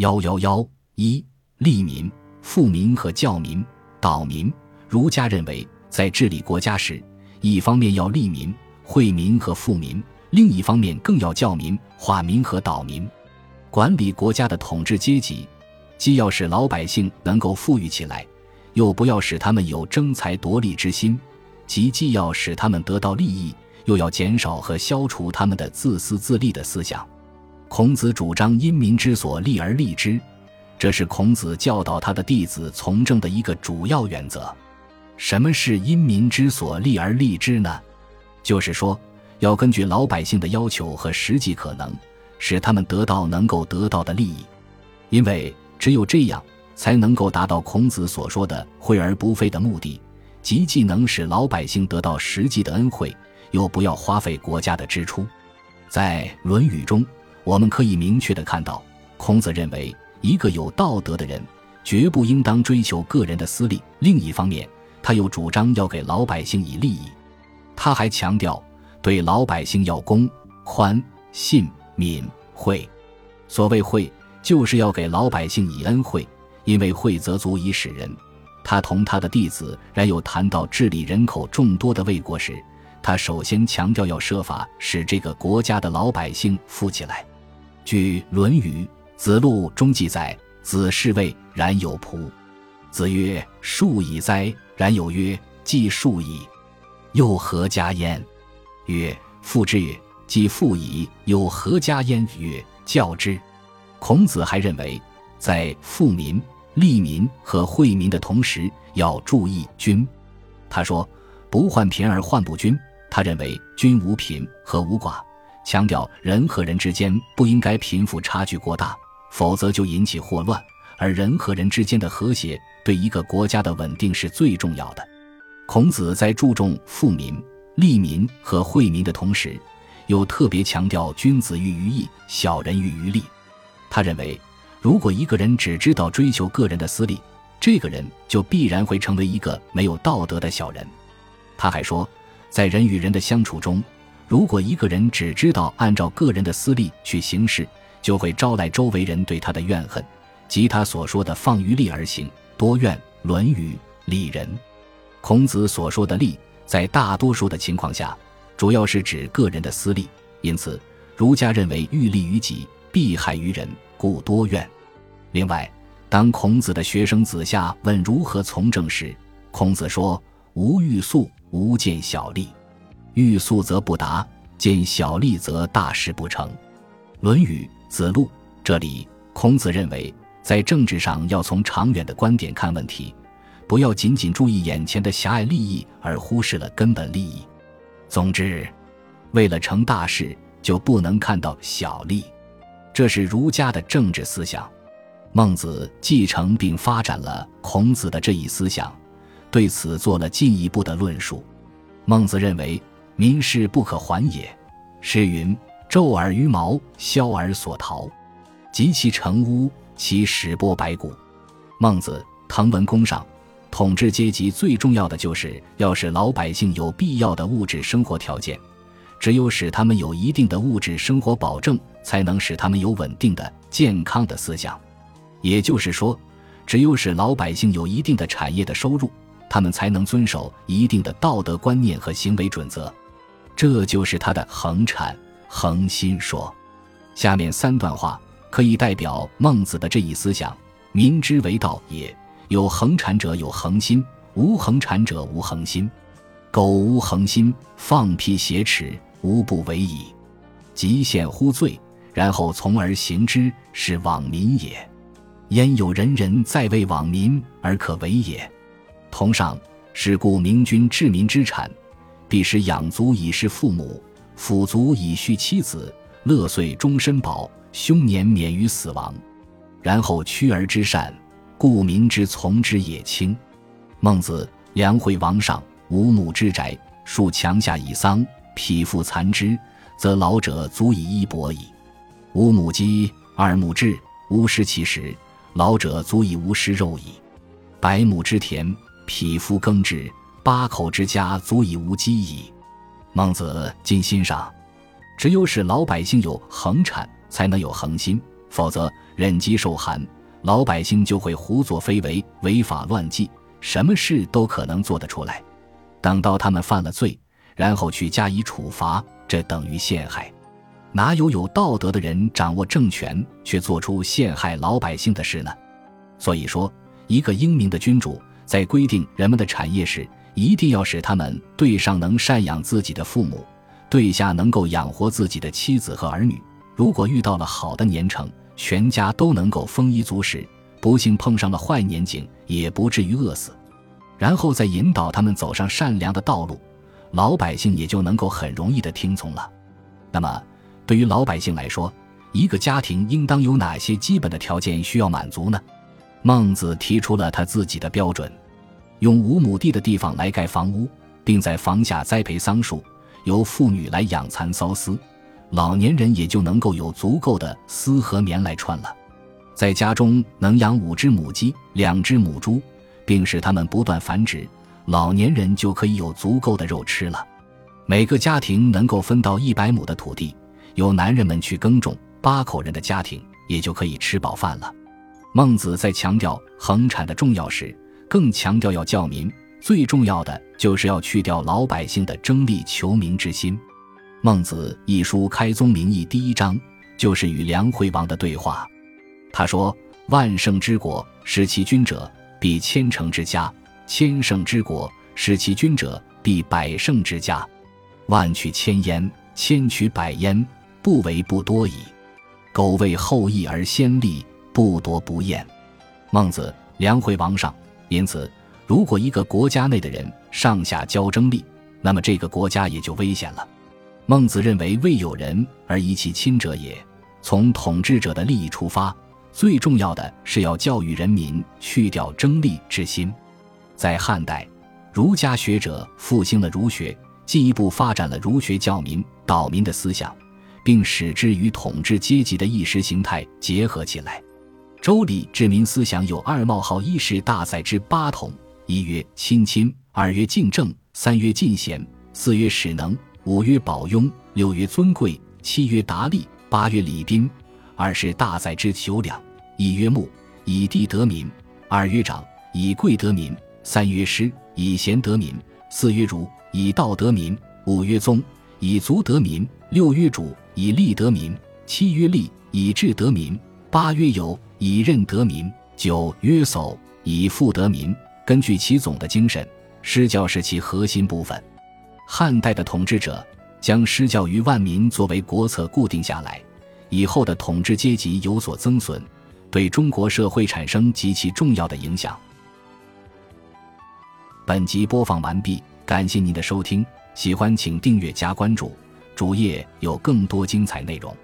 幺幺幺一利民、富民和教民、导民。儒家认为，在治理国家时，一方面要利民、惠民和富民，另一方面更要教民、化民和导民。管理国家的统治阶级，既要使老百姓能够富裕起来，又不要使他们有争财夺利之心，即既要使他们得到利益，又要减少和消除他们的自私自利的思想。孔子主张因民之所利而利之，这是孔子教导他的弟子从政的一个主要原则。什么是因民之所利而利之呢？就是说，要根据老百姓的要求和实际可能。使他们得到能够得到的利益，因为只有这样，才能够达到孔子所说的“惠而不费”的目的，即既能使老百姓得到实际的恩惠，又不要花费国家的支出。在《论语》中，我们可以明确的看到，孔子认为，一个有道德的人，绝不应当追求个人的私利；另一方面，他又主张要给老百姓以利益。他还强调，对老百姓要公、宽、信。敏惠，所谓惠，就是要给老百姓以恩惠，因为惠则足以使人。他同他的弟子然有谈到治理人口众多的魏国时，他首先强调要设法使这个国家的老百姓富起来。据《论语·子路》中记载：“子是谓然有仆。”子曰：“数矣哉！”然有曰：“既数矣，又何加焉？”曰：“父之也。”既富矣，又何加焉？曰：教之。孔子还认为，在富民、利民和惠民的同时，要注意均。他说：“不患贫而患不均。”他认为均无贫和无寡，强调人和人之间不应该贫富差距过大，否则就引起祸乱。而人和人之间的和谐，对一个国家的稳定是最重要的。孔子在注重富民、利民和惠民的同时，又特别强调君子喻于义，小人喻于利。他认为，如果一个人只知道追求个人的私利，这个人就必然会成为一个没有道德的小人。他还说，在人与人的相处中，如果一个人只知道按照个人的私利去行事，就会招来周围人对他的怨恨，即他所说的“放于利而行，多怨”。《论语·利人》。孔子所说的“利”，在大多数的情况下。主要是指个人的私利，因此儒家认为欲利于己，必害于人，故多怨。另外，当孔子的学生子夏问如何从政时，孔子说：“无欲速，无见小利。欲速则不达，见小利则大事不成。”《论语·子路》这里，孔子认为，在政治上要从长远的观点看问题，不要仅仅注意眼前的狭隘利益，而忽视了根本利益。总之，为了成大事，就不能看到小利，这是儒家的政治思想。孟子继承并发展了孔子的这一思想，对此做了进一步的论述。孟子认为，民事不可还也。诗云：“昼而于毛，宵而所逃，及其成屋，其始剥白骨。”孟子《滕文公上》。统治阶级最重要的就是要使老百姓有必要的物质生活条件，只有使他们有一定的物质生活保证，才能使他们有稳定的、健康的思想。也就是说，只有使老百姓有一定的产业的收入，他们才能遵守一定的道德观念和行为准则。这就是他的恒产恒心说。下面三段话可以代表孟子的这一思想：民之为道也。有恒产者有恒心，无恒产者无恒心。苟无恒心，放屁挟持，无不为矣。即现乎罪，然后从而行之，是罔民也。焉有人人在为罔民而可为也？同上，是故明君治民之产，必使养足以事父母，抚足以恤妻子，乐岁终身保，凶年免于死亡，然后屈而之善。故民之从之也轻。孟子：梁惠王上，无母之宅，树墙下以桑，匹夫残之，则老者足以衣帛矣。五母鸡，二母雉，无食其食，老者足以无食肉矣。百亩之田，匹夫耕之，八口之家足以无饥矣。孟子今心上，只有使老百姓有恒产，才能有恒心，否则。忍饥受寒，老百姓就会胡作非为、违法乱纪，什么事都可能做得出来。等到他们犯了罪，然后去加以处罚，这等于陷害。哪有有道德的人掌握政权却做出陷害老百姓的事呢？所以说，一个英明的君主在规定人们的产业时，一定要使他们对上能赡养自己的父母，对下能够养活自己的妻子和儿女。如果遇到了好的年成，全家都能够丰衣足食；不幸碰上了坏年景，也不至于饿死。然后再引导他们走上善良的道路，老百姓也就能够很容易的听从了。那么，对于老百姓来说，一个家庭应当有哪些基本的条件需要满足呢？孟子提出了他自己的标准：用五亩地的地方来盖房屋，并在房下栽培桑树，由妇女来养蚕缫丝，老年人也就能够有足够的丝和棉来穿了。在家中能养五只母鸡、两只母猪，并使它们不断繁殖，老年人就可以有足够的肉吃了。每个家庭能够分到一百亩的土地。由男人们去耕种，八口人的家庭也就可以吃饱饭了。孟子在强调恒产的重要时，更强调要教民。最重要的就是要去掉老百姓的争利求名之心。《孟子》一书开宗明义，第一章就是与梁惠王的对话。他说：“万圣之国，使其君者，必千乘之家；千乘之国，使其君者，必百乘之家。万取千焉，千取百焉。”不为不多矣，苟为后义而先立，不夺不厌。孟子，梁惠王上。因此，如果一个国家内的人上下交争利，那么这个国家也就危险了。孟子认为，未有人而遗其亲者也。从统治者的利益出发，最重要的是要教育人民去掉争利之心。在汉代，儒家学者复兴了儒学，进一步发展了儒学教民导民的思想。并使之与统治阶级的意识形态结合起来。周礼治民思想有二冒号一是大载之八统：一曰亲亲，二曰敬政，三曰进贤，四曰使能，五曰保雍，六曰尊贵，七曰达利，八曰礼宾。二是大载之九两：一曰牧，以地得民；二曰长，以贵得民；三曰师，以贤得民；四曰儒，以道得民；五曰宗，以足得民；六曰主。以利得民，七曰利；以智得民，八曰有；以任得民，九曰叟；以富得民。根据其总的精神，施教是其核心部分。汉代的统治者将施教于万民作为国策固定下来，以后的统治阶级有所增损，对中国社会产生极其重要的影响。本集播放完毕，感谢您的收听，喜欢请订阅加关注。主页有更多精彩内容。